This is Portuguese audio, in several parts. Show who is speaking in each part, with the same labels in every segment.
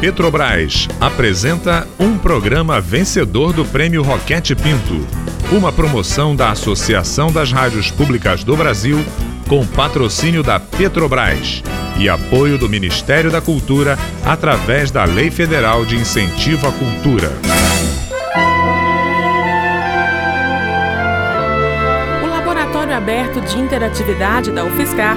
Speaker 1: Petrobras apresenta um programa vencedor do Prêmio Roquete Pinto, uma promoção da Associação das Rádios Públicas do Brasil com patrocínio da Petrobras e apoio do Ministério da Cultura através da Lei Federal de Incentivo à Cultura.
Speaker 2: O Laboratório Aberto de Interatividade da UFSCar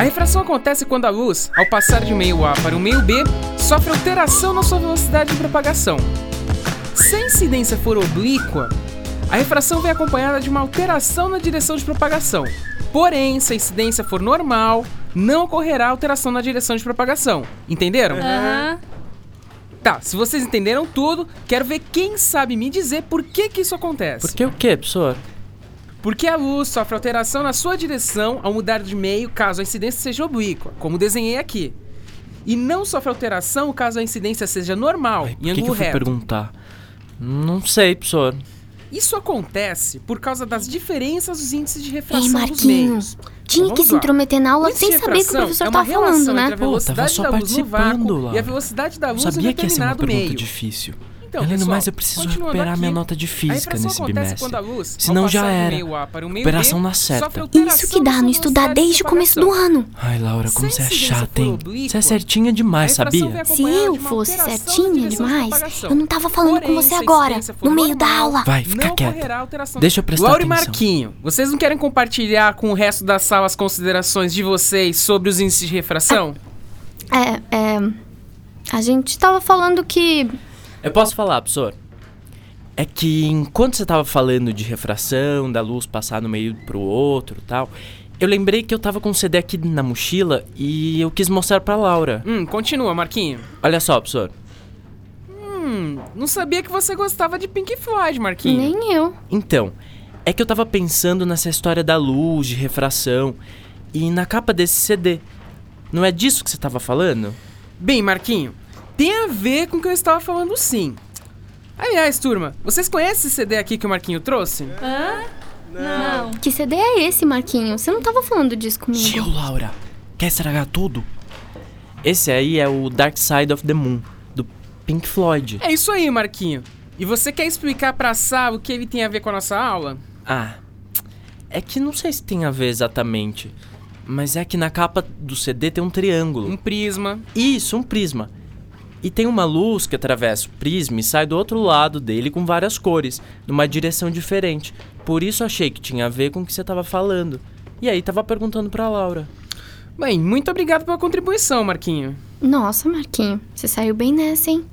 Speaker 3: a refração acontece quando a luz, ao passar de meio A para o meio B, sofre alteração na sua velocidade de propagação. Se a incidência for oblíqua, a refração vem acompanhada de uma alteração na direção de propagação. Porém, se a incidência for normal, não ocorrerá alteração na direção de propagação. Entenderam? Tá, se vocês entenderam tudo, quero ver quem sabe me dizer por que que isso acontece.
Speaker 4: Por que o quê, professor?
Speaker 3: Porque a luz sofre alteração na sua direção ao mudar de meio caso a incidência seja oblíqua, como desenhei aqui. E não sofre alteração caso a incidência seja normal,
Speaker 4: Ai,
Speaker 3: em
Speaker 4: que, que
Speaker 3: ângulo
Speaker 4: eu fui
Speaker 3: reto.
Speaker 4: perguntar? Não sei, professor.
Speaker 3: Isso acontece por causa das diferenças dos índices de refração
Speaker 5: Ei,
Speaker 3: dos
Speaker 5: Marquinhos,
Speaker 3: meios.
Speaker 5: tinha
Speaker 3: Então,
Speaker 5: que se
Speaker 3: lá.
Speaker 5: intrometer na aula sem saber o que o professor
Speaker 3: é uma
Speaker 5: tava falando, né?
Speaker 4: Pô,
Speaker 3: velocidade
Speaker 4: tava só
Speaker 3: da luz no
Speaker 4: participando, Laura.
Speaker 3: e a velocidade da luz em
Speaker 4: sabia que ia ser uma
Speaker 3: determinado
Speaker 4: pergunta
Speaker 3: meio.
Speaker 4: difícil.
Speaker 3: Então,
Speaker 4: Além do mais, eu preciso recuperar
Speaker 3: aqui,
Speaker 4: minha nota de física nesse bimestre.
Speaker 3: quando a luz, ao
Speaker 4: Senão já era.
Speaker 3: meio A para o meio
Speaker 4: Operação na certa.
Speaker 5: Isso que dá não estudar desde o começo do ano.
Speaker 4: Ai, Laura, como
Speaker 3: Se
Speaker 4: você é chata, hein? Você é certinha demais, sabia?
Speaker 5: Se eu fosse certinha demais, eu não tava falando
Speaker 3: Porém,
Speaker 5: com você agora, no meio da aula.
Speaker 4: Vai, fica quieta.
Speaker 3: alteração.
Speaker 4: Deixa eu prestar
Speaker 3: Laura e
Speaker 4: atenção.
Speaker 3: Marquinho, vocês não querem compartilhar com o resto da sala as considerações de vocês sobre os índices de refração?
Speaker 5: É, é. A gente tava falando que.
Speaker 4: Eu posso falar, professor? É que enquanto você tava falando de refração, da luz passar no meio pro outro e tal, eu lembrei que eu tava com um CD aqui na mochila e eu quis mostrar pra Laura.
Speaker 3: Hum, continua, Marquinho.
Speaker 4: Olha só, professor.
Speaker 3: Hum, não sabia que você gostava de Pink Floyd, Marquinho.
Speaker 5: Nem eu.
Speaker 4: Então, é que eu tava pensando nessa história da luz, de refração, e na capa desse CD. Não é disso que você tava falando?
Speaker 3: Bem, Marquinho, tem a ver com o que eu estava falando sim. Aliás, turma, vocês conhecem esse CD aqui que o Marquinho trouxe?
Speaker 5: Que CD é esse, Marquinho? Você não tava falando disso comigo.
Speaker 4: Tio, Laura, quer estragar tudo? Esse aí é o Dark Side of the Moon, do Pink Floyd.
Speaker 3: É isso aí, Marquinho. E você quer explicar pra Sá o que ele tem a ver com a nossa aula?
Speaker 4: Ah, é que não sei se tem a ver exatamente, mas é que na capa do CD tem um triângulo.
Speaker 3: Um prisma.
Speaker 4: Isso, um prisma. E tem uma luz que atravessa o prisma e sai do outro lado dele com várias cores, numa direção diferente. Por isso achei que tinha a ver com o que você tava falando. E aí tava perguntando pra Laura.
Speaker 3: Bem, muito obrigado pela contribuição, Marquinho.
Speaker 5: Nossa, Marquinho, você saiu bem nessa, hein?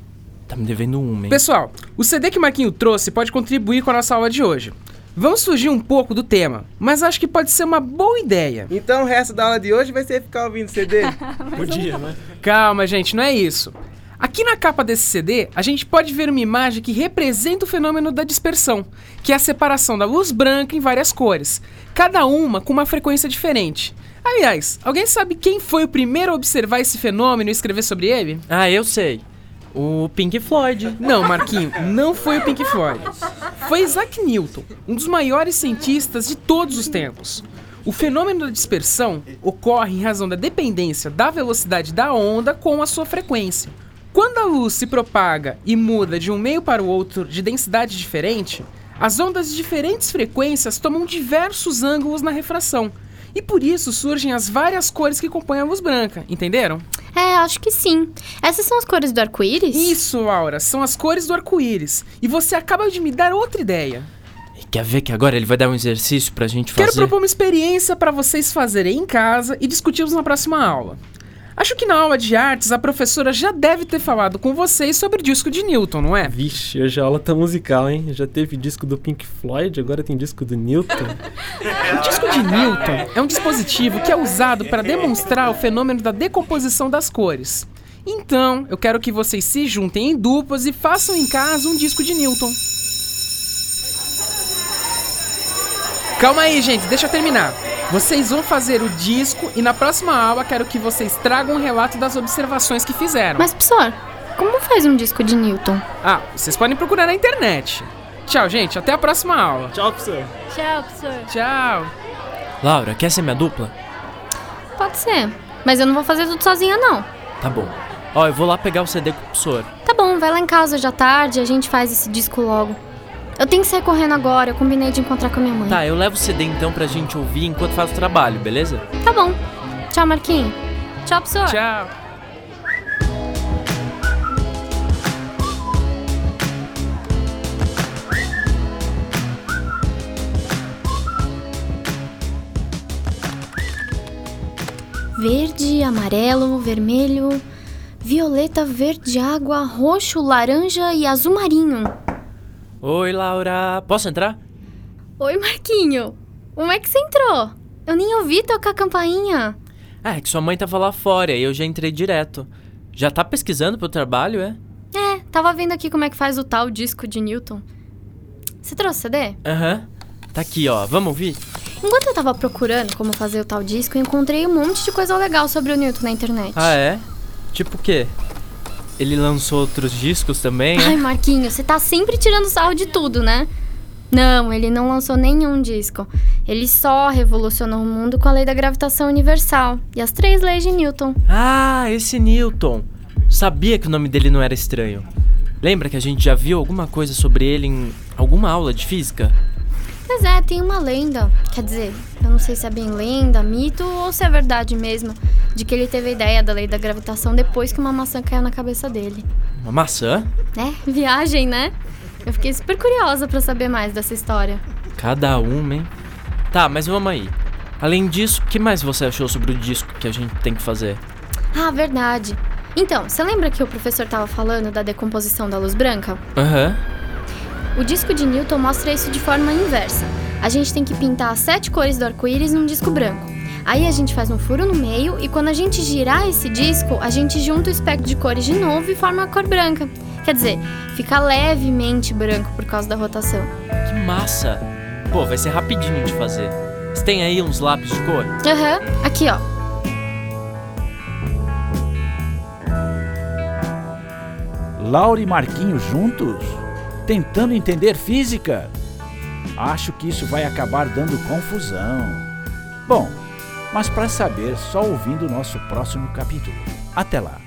Speaker 4: Tá me devendo uma, hein?
Speaker 3: Pessoal, o CD que o Marquinho trouxe pode contribuir com a nossa aula de hoje. Vamos fugir um pouco do tema, mas acho que pode ser uma boa ideia.
Speaker 6: Então o resto da aula de hoje vai ser ficar ouvindo CD?
Speaker 4: Podia, né?
Speaker 3: Calma, gente, não é isso. Aqui na capa desse CD, a gente pode ver uma imagem que representa o fenômeno da dispersão, que é a separação da luz branca em várias cores, cada uma com uma frequência diferente. Aliás, alguém sabe quem foi o primeiro a observar esse fenômeno e escrever sobre ele?
Speaker 4: Ah, eu sei. O Pink Floyd.
Speaker 3: Não, Marquinho, não foi o Pink Floyd. Foi Isaac Newton, um dos maiores cientistas de todos os tempos. O fenômeno da dispersão ocorre em razão da dependência da velocidade da onda com a sua frequência. Quando a luz se propaga e muda de um meio para o outro de densidade diferente, as ondas de diferentes frequências tomam diversos ângulos na refração. E por isso surgem as várias cores que compõem a luz branca, entenderam?
Speaker 5: É, acho que sim. Essas são as cores do arco-íris?
Speaker 3: Isso, Laura, são as cores do arco-íris. E você acaba de me dar outra ideia.
Speaker 4: E Quer ver que agora ele vai dar um exercício pra gente fazer?
Speaker 3: Quero propor uma experiência para vocês fazerem em casa e discutirmos na próxima aula. Acho que na aula de artes a professora já deve ter falado com vocês sobre o disco de Newton, não é?
Speaker 7: Vixe, hoje a aula tá musical, hein? Já teve disco do Pink Floyd, agora tem disco do Newton.
Speaker 3: O disco de Newton é um dispositivo que é usado para demonstrar o fenômeno da decomposição das cores. Então, eu quero que vocês se juntem em duplas e façam em casa um disco de Newton. Calma aí, gente, deixa eu terminar. Vocês vão fazer o disco e na próxima aula quero que vocês tragam um relato das observações que fizeram.
Speaker 5: Mas, professor, como faz um disco de Newton?
Speaker 3: Ah, vocês podem procurar na internet. Tchau, gente, até a próxima aula.
Speaker 7: Tchau, professor.
Speaker 5: Tchau, professor.
Speaker 3: Tchau.
Speaker 4: Laura, quer ser minha dupla?
Speaker 5: Pode ser. Mas eu não vou fazer tudo sozinha, não.
Speaker 4: Tá bom. Ó, eu vou lá pegar o CD com o professor.
Speaker 5: Tá bom, vai lá em casa hoje à tarde e a gente faz esse disco logo. Eu tenho que sair correndo agora, eu combinei de encontrar com a minha mãe.
Speaker 4: Tá, eu levo o CD então pra gente ouvir enquanto faz o trabalho, beleza?
Speaker 5: Tá bom. Tchau, Marquinho. Tchau, professor.
Speaker 3: Tchau.
Speaker 5: Verde, amarelo, vermelho, violeta, verde água, roxo, laranja e azul marinho.
Speaker 4: Oi, Laura. Posso entrar?
Speaker 5: Oi, Marquinho. Como é que você entrou? Eu nem ouvi tocar a campainha.
Speaker 4: Ah, é que sua mãe tava lá fora e eu já entrei direto. Já tá pesquisando pro trabalho, é?
Speaker 5: É, tava vendo aqui como é que faz o tal disco de Newton. Você trouxe CD?
Speaker 4: Aham. Tá aqui, ó. Vamos ouvir?
Speaker 5: Enquanto eu tava procurando como fazer o tal disco, eu encontrei um monte de coisa legal sobre o Newton na internet.
Speaker 4: Ah, é? Tipo o quê? Ele lançou outros discos também,
Speaker 5: Ai,
Speaker 4: é?
Speaker 5: Marquinho, você tá sempre tirando sarro de tudo, né? Não, ele não lançou nenhum disco. Ele só revolucionou o mundo com a lei da gravitação universal e as três leis de Newton.
Speaker 4: Ah, esse Newton. Sabia que o nome dele não era estranho. Lembra que a gente já viu alguma coisa sobre ele em alguma aula de física?
Speaker 5: Pois é, tem uma lenda. Quer dizer, eu não sei se é bem lenda, mito ou se é verdade mesmo, de que ele teve a ideia da lei da gravitação depois que uma maçã caiu na cabeça dele.
Speaker 4: Uma maçã?
Speaker 5: É, viagem, né? Eu fiquei super curiosa pra saber mais dessa história.
Speaker 4: Cada uma, hein? Tá, mas vamos aí. Além disso, o que mais você achou sobre o disco que a gente tem que fazer?
Speaker 5: Ah, verdade. Então, você lembra que o professor tava falando da decomposição da luz branca?
Speaker 4: Aham.
Speaker 5: O disco de Newton mostra isso de forma inversa. A gente tem que pintar as sete cores do arco-íris num disco branco. Aí a gente faz um furo no meio e quando a gente girar esse disco, a gente junta o espectro de cores de novo e forma a cor branca. Quer dizer, fica levemente branco por causa da rotação.
Speaker 4: Que massa! Pô, vai ser rapidinho de fazer. Você tem aí uns lápis de cor?
Speaker 5: Aham, aqui ó.
Speaker 8: Laura e Marquinhos juntos? Tentando entender física? Acho que isso vai acabar dando confusão. Bom, mas para saber, só ouvindo o nosso próximo capítulo. Até lá!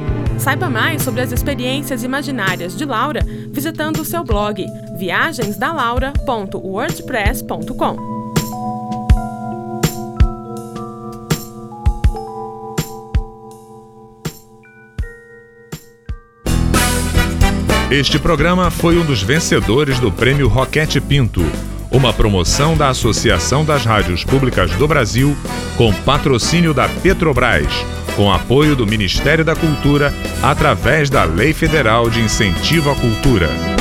Speaker 2: Saiba mais sobre as experiências imaginárias de Laura visitando o seu blog viagensdalaura.wordpress.com.
Speaker 1: Este programa foi um dos vencedores do Prêmio Roquete Pinto, uma promoção da Associação das Rádios Públicas do Brasil, com patrocínio da Petrobras, com apoio do Ministério da Cultura, através da Lei Federal de Incentivo à Cultura.